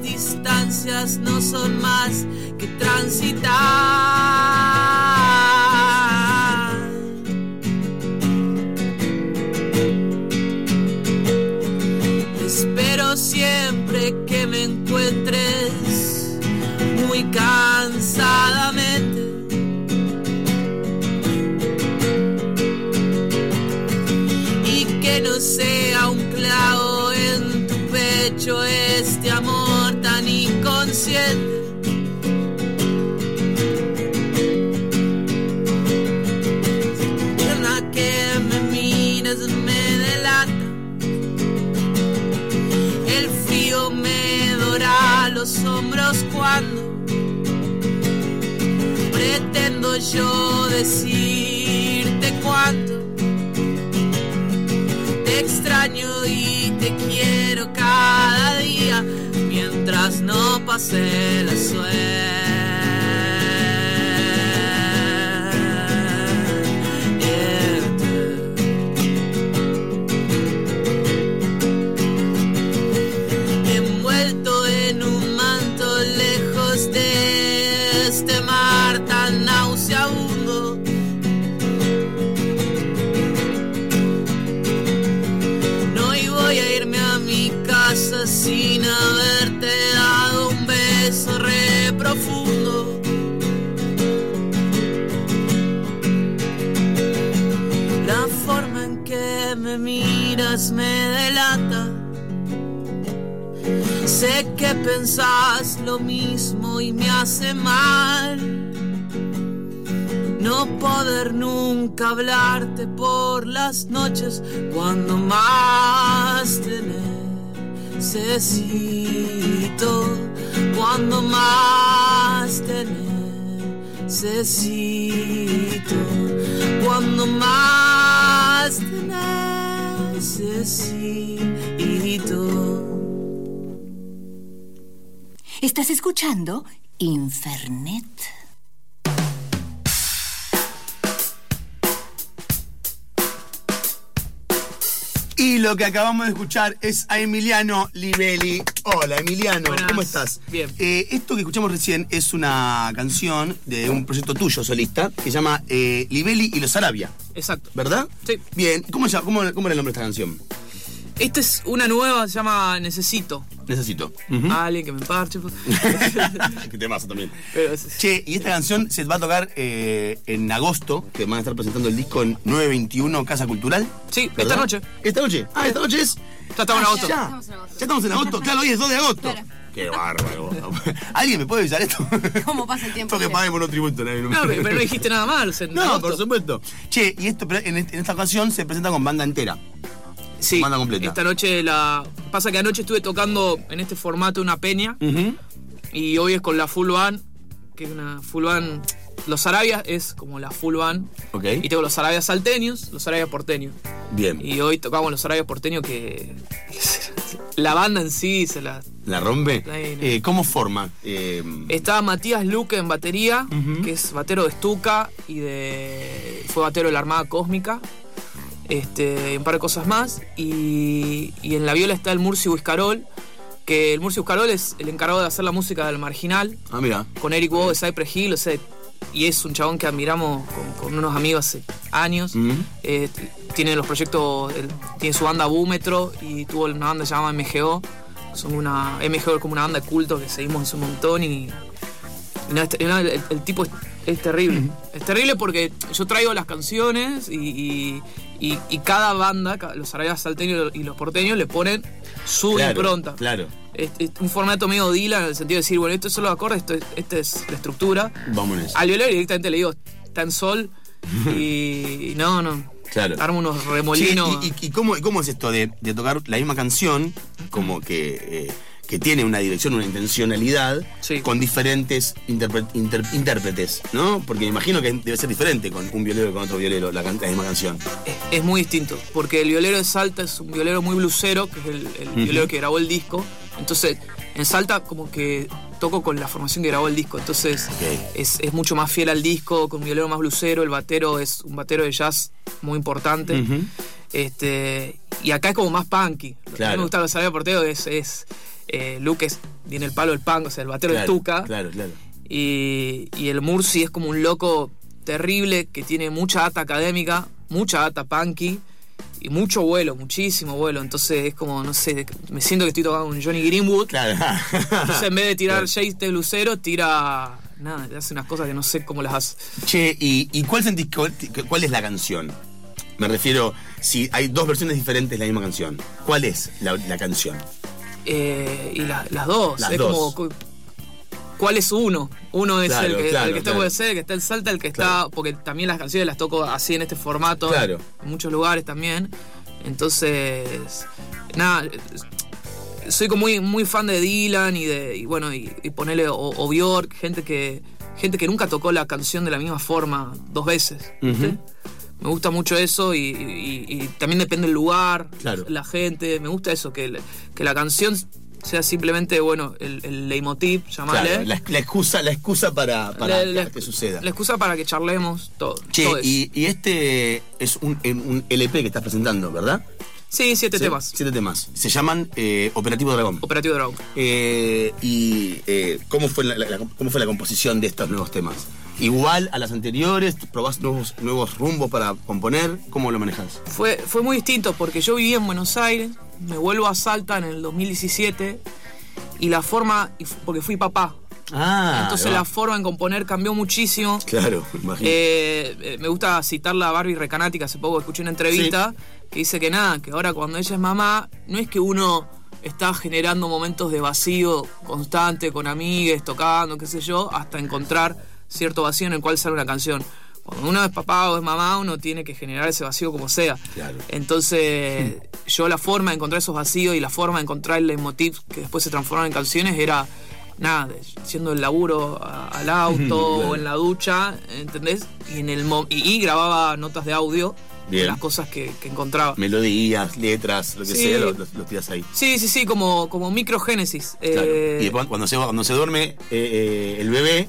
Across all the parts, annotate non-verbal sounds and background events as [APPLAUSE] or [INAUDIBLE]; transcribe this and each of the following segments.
distancias no son más que transitar. Pretendo yo decirte cuánto te extraño y te quiero cada día mientras no pase la suerte. Me miras me delata. Sé que pensás lo mismo y me hace mal no poder nunca hablarte por las noches cuando más te necesito, cuando más te necesito, cuando más te necesito. Estás escuchando Infernet. Y lo que acabamos de escuchar es a Emiliano Livelli. Hola Emiliano, Buenas. ¿cómo estás? Bien. Eh, esto que escuchamos recién es una canción de un proyecto tuyo solista que se llama eh, Livelli y los Arabia, Exacto. ¿verdad? Sí. Bien, ¿cómo, cómo, cómo era el nombre de esta canción? Esta es una nueva, se llama Necesito. Necesito. Alguien que me parche. que te pasa también. Pero es- Che, y esta canción se va a tocar eh, en agosto, que van a estar presentando el disco en 921 Casa Cultural. Sí, ¿verdad? esta noche. ¿Esta noche? Ah, esta noche es. Ya estamos en Ah, agosto. Ya. Estamos en agosto. Ya estamos en agosto. Claro, hoy es 2 de agosto. Claro. Qué bárbaro. [LAUGHS] ¿Alguien me puede avisar esto? ¿Cómo pasa el tiempo, Porque los tributos. nadie- No, pero pero no dijiste nada mal. No, por supuesto. Che, y esto pero en, en esta ocasión se presenta con banda entera. Sí, Banda completa. esta noche la... Pasa que anoche estuve tocando en este formato una peña y hoy es con la full band, que es una full band... Los Arabias es como la full band. Ok. Y tengo los Arabias salteños, los Arabias porteños. Bien. Y hoy tocamos los Arabias porteños que... [LAUGHS] la banda en sí se la... ¿La rompe? Ahí, no. Eh, ¿Cómo forma? Eh, Está Matías Luque en batería, que es batero de Stuka y de. fue batero de la Armada Cósmica. Este, y un par de cosas más. Y, y en la viola está el Murcio Huiscarol, que el Murcio Huiscarol es el encargado de hacer la música del marginal, ah, mira. con Eric Wood de Cypress Hill, o sea, y es un chabón que admiramos con, con unos amigos hace años. Eh, tiene los proyectos, tiene su banda Búmetro y tuvo una banda que se llama MGO. Son una. MGO es como una banda de culto que seguimos un montón y. y no, este- el tipo es, terrible. Es terrible porque yo traigo las canciones y, y, y- y cada banda, los arabas salteños y los porteños, le ponen su Claro, impronta. Claro. Es, es un formato medio Dylan en el sentido de decir, bueno, esto son los acordes, esto, es- esta es la estructura. Vámonos. Al violero directamente le digo, está en sol [LAUGHS] y, no, no. Claro. arma unos remolinos. ¿Y, y- y cómo, y cómo es esto de, de tocar la misma canción, como que, eh, que tiene una dirección, una intencionalidad, Sí. con diferentes intérpretes, ¿no? Porque me imagino que debe ser diferente con un violero que con otro violero la, la misma canción. es, es muy distinto, porque el violero de Salta es un violero muy blusero, que es el, el violero que grabó el disco. Entonces, en Salta como que toco con la formación que grabó el disco, entonces es, es mucho más fiel al disco, con un violero más blusero, el batero es un batero de jazz muy importante. Este Y acá es como más punky. Lo que Claro. me gusta de Salvador Porteo es, es eh, Luke es, tiene el palo del punk, o sea, el batero Claro, de Tuca. Claro, claro. Y, y el Murci es como un loco terrible que tiene mucha data académica, mucha data punky y mucho vuelo, muchísimo vuelo. Entonces es como, no sé, me siento que estoy tocando un Johnny Greenwood. Claro. [LAUGHS] Entonces en vez de tirar. Jace de Lucero, tira. Nada, hace unas cosas que no sé cómo las hace. Che, ¿y, y cuál sentís cuál, cuál es la canción? Me refiero, si hay dos versiones diferentes de la misma canción, ¿cuál es la, la canción? Eh, y la- las dos. Las es dos. como. cu- ¿Cuál es uno? Uno es Claro, el que, claro, el que está el que está en Salta, el que está. Porque también las canciones las toco así en este formato. Claro. En muchos lugares también. Entonces. Nada. Soy como muy, muy fan de Dylan y de. Y bueno, y, y ponerle. O, o Bjork, gente que. Gente que nunca tocó la canción de la misma forma dos veces. Me gusta mucho eso y, y- y también depende del lugar, Claro. la gente. Me gusta eso, que, el- que la canción sea simplemente, bueno, el, el leitmotiv, llamale. Claro, la, la excusa, la excusa para, para La- que suceda. La excusa para que charlemos todo. Che, todo y, y este es un, un LP que estás presentando, ¿verdad? Sí, siete Sí, temas. Siete temas. Se llaman eh, Operativo Dragón. Operativo Dragon. Eh, ¿Y eh, ¿cómo, fue la, la- cómo fue la composición de estos nuevos temas? ¿Igual a las anteriores? ¿Probás nuevos, nuevos rumbos para componer? ¿Cómo lo manejas? Fue, fue muy distinto porque yo vivía en Buenos Aires, me vuelvo a Salta en el 2017 y la forma, porque fui papá, Ah, entonces la forma en componer cambió muchísimo. Claro, imagino. Eh, eh, me gusta citarla a Barbie Recanati, que hace poco escuché una entrevista que dice que nada, que ahora cuando ella es mamá, no es que uno está generando momentos de vacío constante con amigues, tocando, qué sé yo, hasta encontrar cierto vacío en el cual sale una canción. Cuando uno es papá o es mamá, uno tiene que generar ese vacío como sea. Claro. Entonces, [LAUGHS] yo la forma de encontrar esos vacíos y la forma de encontrar el leitmotiv que después se transforman en canciones era, nada, siendo el laburo a- al auto [LAUGHS] o en la ducha, ¿entendés? Y, en el mo- y, y grababa notas de audio Bien. de las cosas que, que encontraba. Melodías, letras, lo que Sí. sea, lo, lo- lo tiras ahí. Sí, sí, sí, como, como microgénesis. Claro. Eh, y después, cuando se, cuando se duerme eh, eh, el bebé.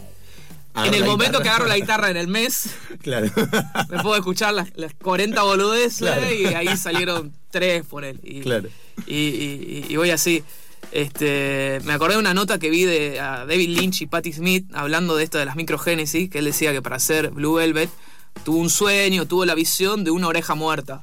en el momento guitarra. que agarro la guitarra en el mes, [LAUGHS] Claro. [LAUGHS] me puedo escuchar las, las 40 boludeces Claro. y ahí salieron tres por él. Y, Claro. y, y- y voy así. Este, me acordé de una nota que vi de a David Lynch y Patti Smith hablando de esto de las microgénesis, que él decía que para hacer Blue Velvet tuvo un sueño, tuvo la visión de una oreja muerta.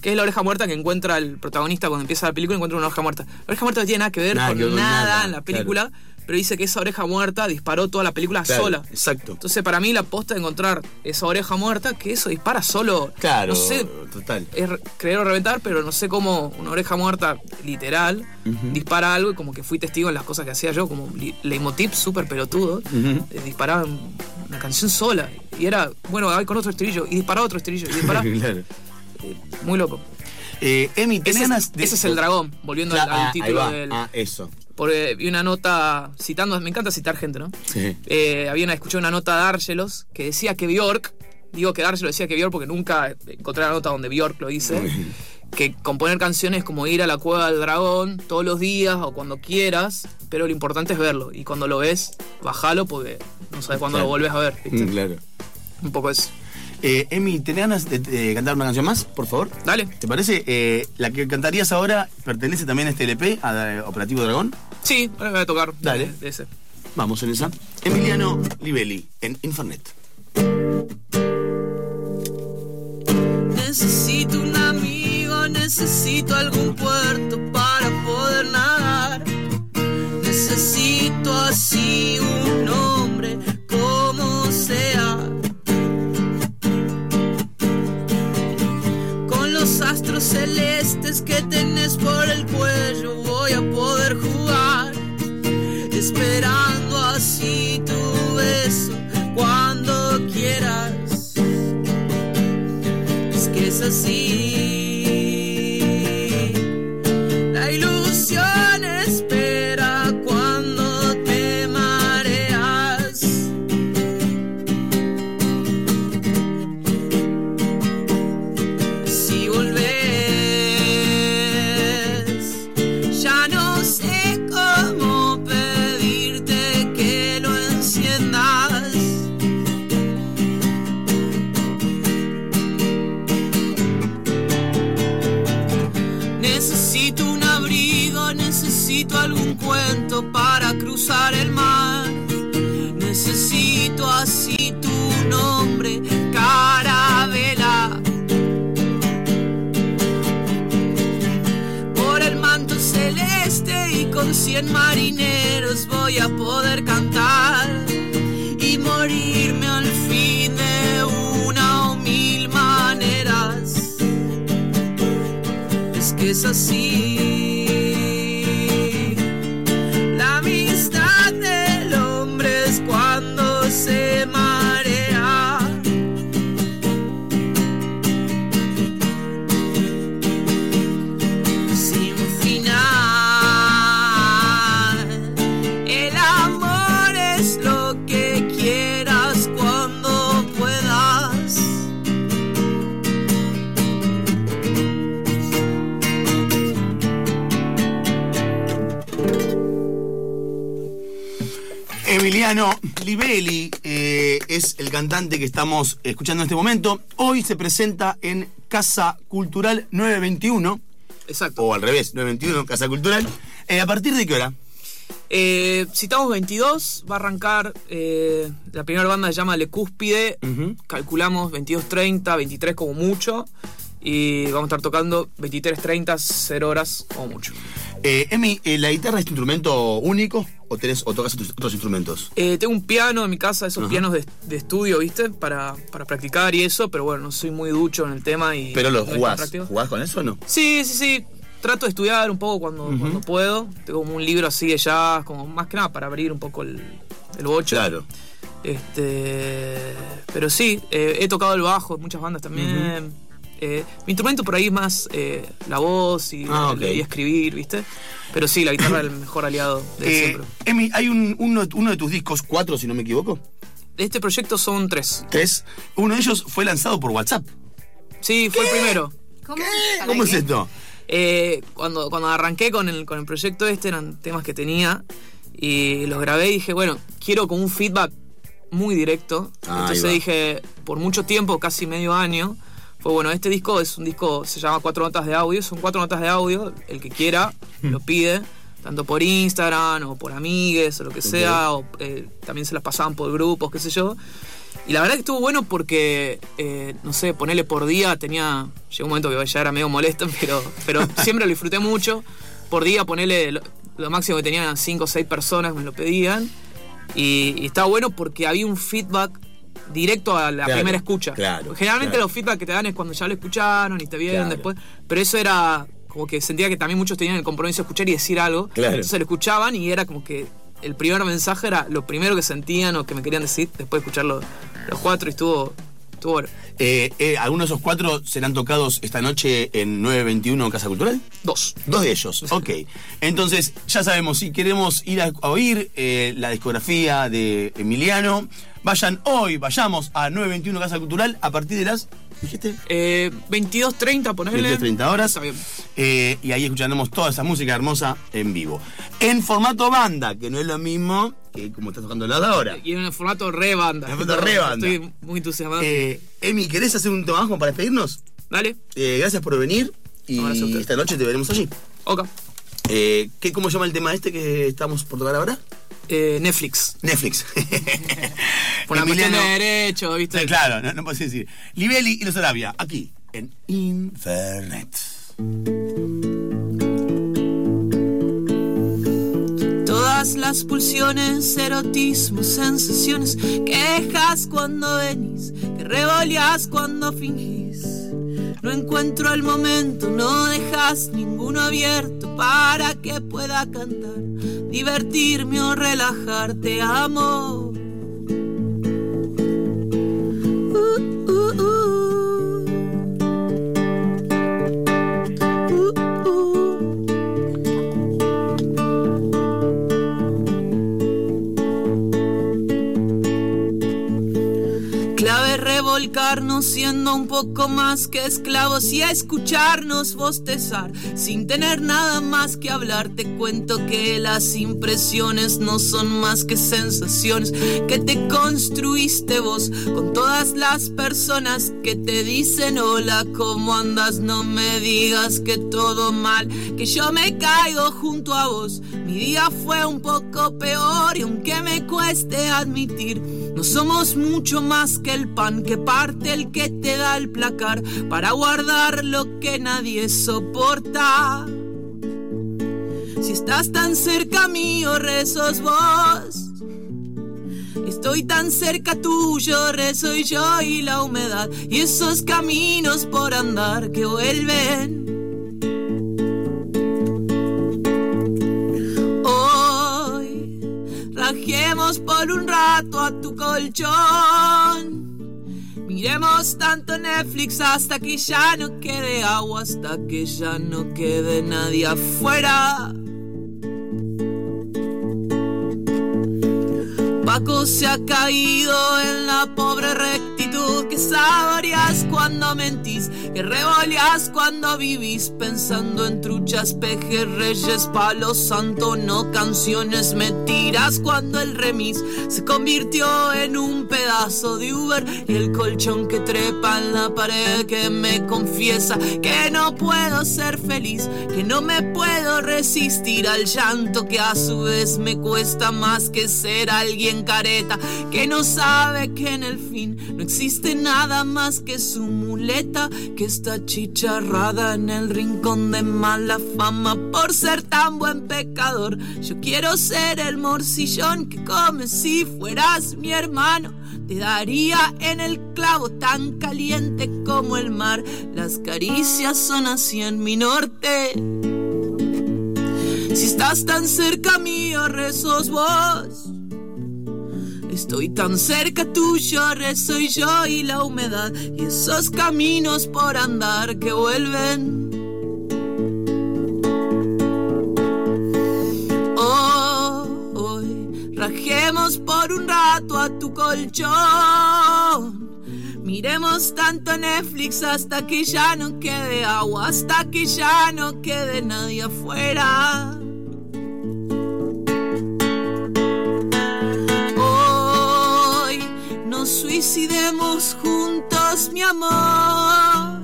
Que es la oreja muerta que encuentra el protagonista cuando empieza la película, encuentra una oreja muerta. La oreja muerta no tiene nada que ver Nada con que ver con nada, nada, en la película, pero dice que esa oreja muerta disparó toda la película Claro, sola. Exacto. Entonces, para mí, la posta de encontrar esa oreja muerta, que eso dispara solo. Claro, No sé, total. es re- creer o reventar, pero no sé cómo una oreja muerta, literal, dispara algo y como que fui testigo en las cosas que hacía yo, como leitmotiv súper pelotudo, eh, disparaba una canción sola. Y era, bueno, ahí con otro estribillo, y disparaba otro estribillo, y disparaba. [LAUGHS] claro. muy loco. Eh, Emi, ¿tenés Ese, ganas de- ese es el dragón, volviendo al, Claro, al ah, ahí título va. del. Ah, eso. Porque vi una nota citando, me encanta citar gente, ¿no? Sí. Eh, había una, escuché una nota de Argelos que decía que Bjork, digo que Argelos decía que Bjork porque nunca encontré la nota donde Bjork lo dice, que componer canciones es como ir a la cueva del dragón todos los días o cuando quieras, pero lo importante es verlo. Y cuando lo ves, bajalo porque no sabes cuándo Claro. lo volvés a ver. ¿viste? Mm, Claro. Un poco eso. Eh, Emi, ¿tenés ganas de, de cantar una canción más, por favor? Dale. ¿Te parece? Eh, la que cantarías ahora pertenece también a este LP, a Operativo Dragón. Sí, ahora voy a tocar. Dale. de- de ese. Vamos en esa. Emiliano Livelli, en Infernet. Necesito un amigo, necesito algún puerto para necesito algún cuento para cruzar el mar. Necesito así tu nombre, carabela. Por el manto celeste y con cien marineros voy a poder cantar y morirme al fin de una o mil maneras es que es así. Emiliano Livelli eh, es el cantante que estamos escuchando en este momento. Hoy se presenta en Casa Cultural 921, Exacto. o al revés, 921, Casa Cultural. Eh, ¿A partir de qué hora? Eh, citamos 22, va a arrancar. eh, la primera banda se llama Le Cúspide. Ujú. Calculamos 22.30, 23 como mucho. Y vamos a estar tocando 23.30, 0 horas como mucho. Eh, Emi, eh, ¿la guitarra es tu instrumento único o, tenés, o tocas otros, instrumentos? Eh, tengo un piano en mi casa, esos Ajá. pianos de, de estudio, ¿viste? Para, para practicar y eso, pero bueno, no soy muy ducho en el tema y. ¿Pero lo no jugás? ¿Jugás con eso o no? Sí, sí, sí. Trato de estudiar un poco cuando, cuando puedo. Tengo como un libro así de jazz, como más que nada para abrir un poco el, el bocho. Claro. Este, pero sí, eh, he tocado el bajo en muchas bandas también. Eh, mi instrumento por ahí es más eh, la voz y, Ah, ok. y escribir, ¿viste? Pero sí, la guitarra es el mejor aliado de Eh, siempre. Emi, hay un, uno, uno de tus discos, cuatro si no me equivoco, De este proyecto son tres. tres. Uno de ellos fue lanzado por WhatsApp. Sí, fue el primero. ¿Cómo? ¿Para ¿Cómo es esto? Eh, cuando, cuando arranqué con el, con el proyecto este eran temas que tenía y los grabé y dije, bueno, quiero como un feedback muy directo. Ahí Entonces dije, por mucho tiempo, casi medio año, fue bueno, este disco es un disco, se llama Cuatro Notas de Audio, son cuatro notas de audio, el que quiera lo pide, tanto por Instagram o por amigues o lo que sea, o eh, también se las pasaban por grupos, qué sé yo. Y la verdad que estuvo bueno porque, eh, no sé, ponerle por día tenía. Llegó un momento que ya era medio molesto, [LAUGHS] pero, pero siempre lo disfruté mucho. Por día ponerle lo, lo máximo que tenían 5 o 6 personas, me lo pedían. Y, y estaba bueno porque había un feedback directo a la Claro, primera escucha. claro, Generalmente claro. los feedback que te dan es cuando ya lo escucharon y te vieron después. Pero eso era como que sentía que también muchos tenían el compromiso de escuchar y decir algo. Claro. Entonces lo escuchaban y era como que el primer mensaje era lo primero que sentían o que me querían decir después de escucharlo los cuatro y estuvo, estuvo bueno. Eh, eh, ¿Algunos de esos cuatro serán tocados esta noche en 921 Casa Cultural? Dos. Dos de ellos, ok. Entonces, ya sabemos, si queremos ir a, a oír eh, la discografía de Emiliano, vayan hoy, vayamos a 921 Casa Cultural a partir de las, dijiste, Eh, 22.30, ponele. 20-30 horas. Está bien. Eh, y ahí escucharemos toda esa música hermosa en vivo. En formato banda, que no es lo mismo que como está tocando la ahora. Y en el formato re banda. En el formato re banda. Estoy muy entusiasmado. Eh, Emi, ¿querés hacer un como para despedirnos? Dale. Eh, gracias por venir y esta noche te veremos allí. Ok. Eh, ¿qué, ¿Cómo se llama el tema este que estamos por tocar ahora? Eh, Netflix. Netflix. [LAUGHS] Por la cuestión de derecho, ¿viste? Sí, claro, no, no puedo decir. Livelli y los Arabia, aquí, en Infernet. Todas las pulsiones, erotismos, sensaciones, quejas cuando venís, que revoleás cuando fingís. No encuentro el momento, no dejas ninguno abierto para que pueda cantar, divertirme o relajarte, amo. Uh, uh, uh. volcar siendo un poco más que esclavos y escucharnos bostezar sin tener nada más que hablar. Te cuento que las impresiones no son más que sensaciones que te construiste vos con todas las personas que te dicen hola, ¿cómo andas? No me digas que todo mal, que yo me caigo junto a vos. Mi día fue un poco peor y aunque me cueste admitir, no somos mucho más que el pan que parte el que te da el placar para guardar lo que nadie soporta. Si estás tan cerca mío, rezos vos. Estoy tan cerca tuyo, rezo y yo y la humedad y esos caminos por andar que vuelven. Hoy rajemos por un rato a tu colchón. Miremos tanto Netflix hasta que ya no quede agua, hasta que ya no quede nadie afuera. Paco se ha caído en la pobre rectitud que saboreas cuando mentís, que revoleas cuando vivís pensando en truchas, pejerreyes, palos santo, no canciones, me tiras cuando el remis se convirtió en un pedazo de Uber y el colchón que trepa en la pared que me confiesa que no puedo ser feliz, que no me puedo resistir al llanto que a su vez me cuesta más que ser alguien careta que no sabe que en el fin no existe nada más que su muleta que está chicharrada en el rincón de mala fama por ser tan buen pecador. Yo quiero ser el morcillón que come si fueras mi hermano. Te daría en el clavo tan caliente como el mar. Las caricias son así en mi norte. Si estás tan cerca mío, rezos vos. Estoy tan cerca tuyo, rezo yo y la humedad y esos caminos por andar que vuelven. Oh, hoy rajemos por un rato a tu colchón. Miremos tanto Netflix hasta que ya no quede agua, hasta que ya no quede nadie afuera. Juntos, mi amor.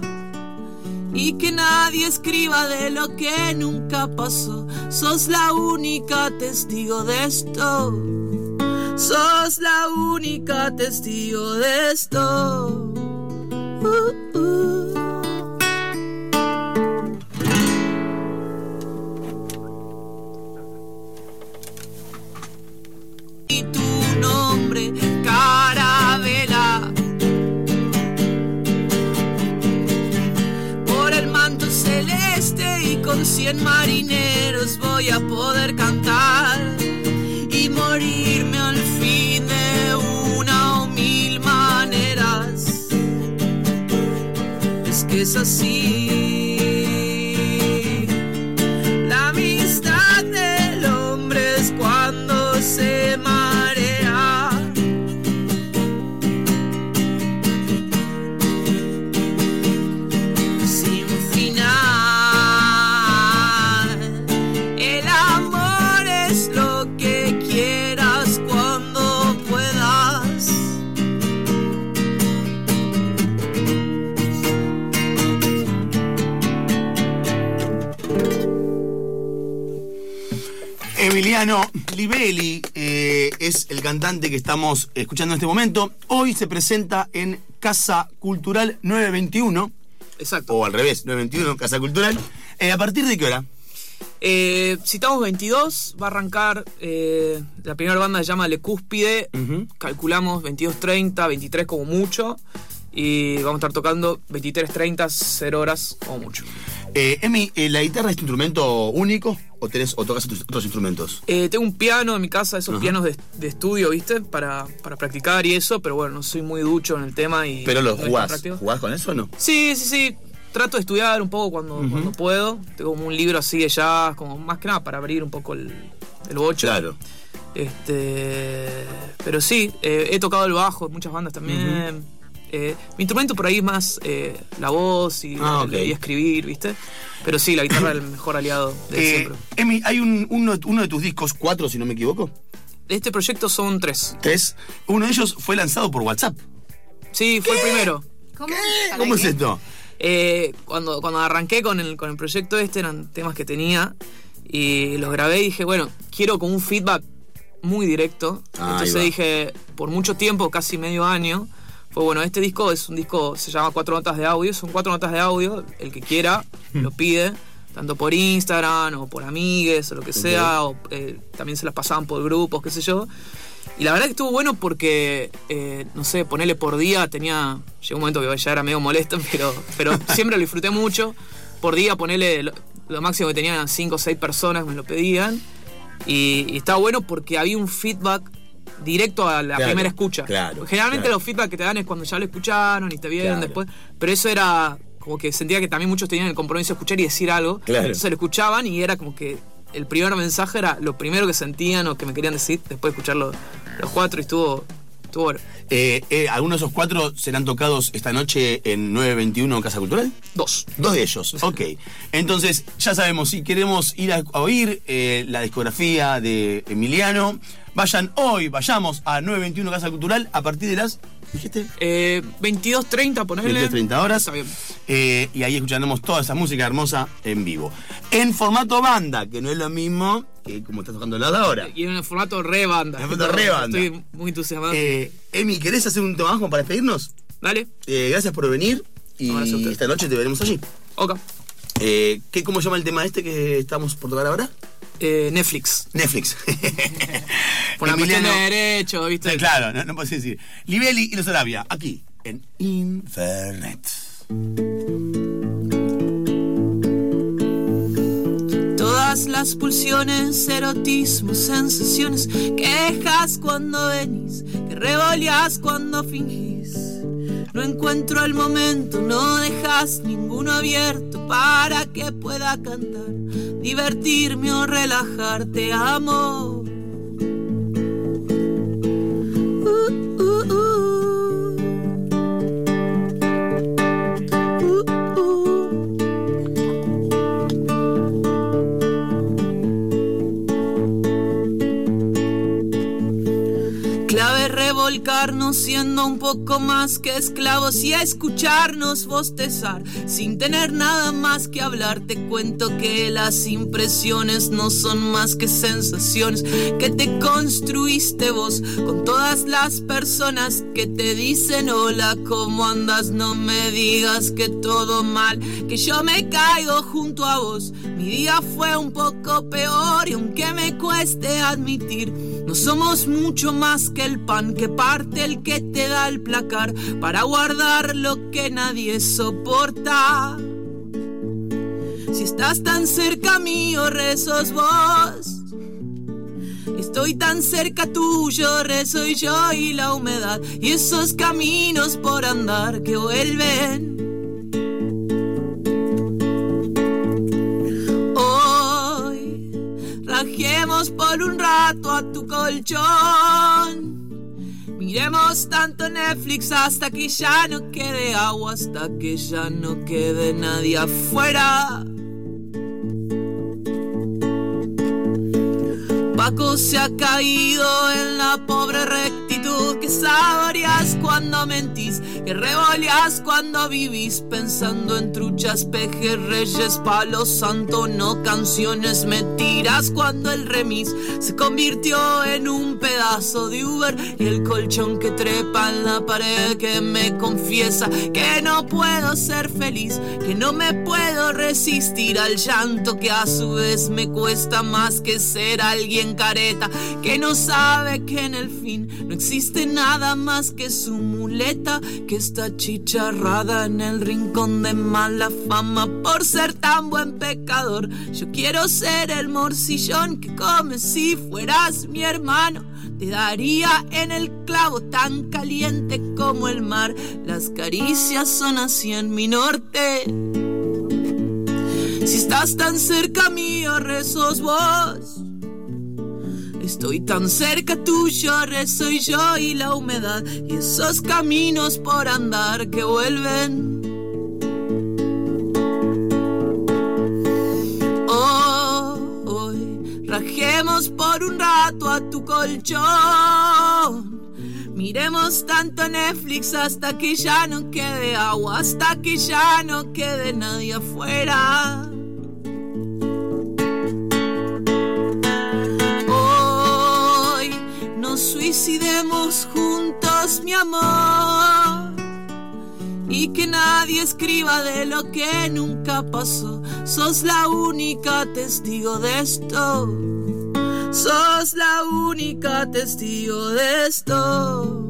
Y que nadie escriba de lo que nunca pasó. Sos la única testigo de esto. Sos la única testigo de esto. Uh, uh. Es que es así. Libelli eh, es el cantante que estamos escuchando en este momento. Hoy se presenta en Casa Cultural 921, Exacto. o al revés, 921, Casa Cultural. Eh, ¿A partir de qué hora? Eh, citamos 22, va a arrancar eh, la primera banda se llama Le Cúspide, Ujú. calculamos 22.30, 23 como mucho, y vamos a estar tocando 23.30, 0 horas como mucho. Eh, Emi, ¿la guitarra es tu instrumento único o, tenés, o tocas otros, instrumentos? Eh, tengo un piano en mi casa, esos Ajá. pianos de, de estudio, ¿viste? Para, para practicar y eso, pero bueno, no soy muy ducho en el tema y... ¿Pero lo no es tan jugás? ¿Jugás con eso o no? Sí, sí, sí. Trato de estudiar un poco cuando, cuando puedo. Tengo como un libro así de jazz, como más que nada para abrir un poco el, el bocho. Claro. Este, pero sí, eh, he tocado el bajo en muchas bandas también. Eh, mi instrumento por ahí es más eh, la voz y, Ah, y escribir, ¿viste? Pero sí, la guitarra es el mejor aliado de Eh, siempre. Emi, hay un- uno, uno de tus discos, cuatro si no me equivoco, De este proyecto son tres. tres. Uno de ellos fue lanzado por WhatsApp. Sí, fue el primero. ¿Cómo? ¿Para ¿Cómo es qué? esto? Eh, cuando, cuando arranqué con el, con el proyecto este eran temas que tenía y los grabé y dije, bueno, quiero como un feedback muy directo. Entonces dije, por mucho tiempo, casi medio año, fue bueno, este disco es un disco, se llama Cuatro Notas de Audio, son cuatro notas de audio, el que quiera lo pide, tanto por Instagram o por amigues o lo que sea, o eh, también se las pasaban por grupos, qué sé yo. Y la verdad que estuvo bueno porque, eh, no sé, ponerle por día tenía. Llegó un momento que ya era medio molesto, [LAUGHS] pero, pero siempre lo disfruté mucho. Por día ponerle lo, lo máximo que tenían eran 5 o 6 personas me lo pedían. Y, y estaba bueno porque había un feedback directo a la Claro, primera escucha. claro, Generalmente claro. los feedback que te dan es cuando ya lo escucharon y te vieron después. Pero eso era como que sentía que también muchos tenían el compromiso de escuchar y decir algo. Claro. Entonces lo escuchaban y era como que el primer mensaje era lo primero que sentían o que me querían decir después de escuchar los, los cuatro y estuvo, estuvo bueno. Eh, eh, ¿Algunos de esos cuatro serán tocados esta noche en 921 Casa Cultural? Dos. Dos de ellos, ok. Entonces, ya sabemos, si queremos ir a, a oír eh, la discografía de Emiliano, vayan hoy, vayamos a 921 Casa Cultural a partir de las, dijiste, Eh, 22.30, ponerle. 20-30 horas. Está bien. Eh, y ahí escucharemos toda esa música hermosa en vivo. En formato banda, que no es lo mismo que como estás tocando la ahora. Y en el formato re banda. En formato re banda. Estoy muy entusiasmado. Eh, Emi, ¿querés hacer un trabajo para despedirnos? Dale. Eh, gracias por venir y No, esta noche te veremos allí. Ok. Eh, ¿qué, ¿Cómo se llama el tema este que estamos por tocar ahora? Eh, Netflix. Netflix. [LAUGHS] Por una cuestión de derecho, ¿viste? Sí, claro, no, no puedes decir. Libeli y los Arabia, aquí, en Infernet. Todas las pulsiones, erotismos, sensaciones que dejas cuando venís, que revoleas cuando fingís. No encuentro el momento, no dejas ninguno abierto para que pueda cantar, divertirme o relajarte, amor. Revolcarnos siendo un poco más que esclavos y escucharnos bostezar sin tener nada más que hablar. Te cuento que las impresiones no son más que sensaciones que te construiste vos con todas las personas que te dicen hola, ¿cómo andas? No me digas que todo mal, que yo me caigo junto a vos. Mi día fue un poco peor y aunque me cueste admitir, no somos mucho más que el pan que parte el que te da el placar para guardar lo que nadie soporta. Si estás tan cerca mío, rezos vos. Estoy tan cerca tuyo, rezo yo y la humedad y esos caminos por andar que vuelven. Rajemos por un rato a tu colchón. Miremos tanto Netflix hasta que ya no quede agua, hasta que ya no quede nadie afuera. Paco se ha caído en la pobre rectitud. Que saboreas cuando mentís, que revoleas cuando vivís. Pensando en truchas, pejes, reyes, palo santo, no canciones, me tiras cuando el remis se convirtió en un pedazo de Uber. Y el colchón que trepa en la pared que me confiesa que no puedo ser feliz, que no me puedo resistir al llanto que a su vez me cuesta más que ser alguien que no sabe que en el fin no existe nada más que su muleta que está chicharrada en el rincón de mala fama por ser tan buen pecador. Yo quiero ser el morcillón que come si fueras mi hermano. Te daría en el clavo tan caliente como el mar. Las caricias son así en mi norte. Si estás tan cerca mío, rezos vos. Estoy tan cerca tuyo, soy yo y la humedad y esos caminos por andar que vuelven. Oh, hoy rajemos por un rato a tu colchón. Miremos tanto Netflix hasta que ya no quede agua, hasta que ya no quede nadie afuera. Juntos, mi amor. Y que nadie escriba de lo que nunca pasó. Sos la única testigo de esto. Sos la única testigo de esto.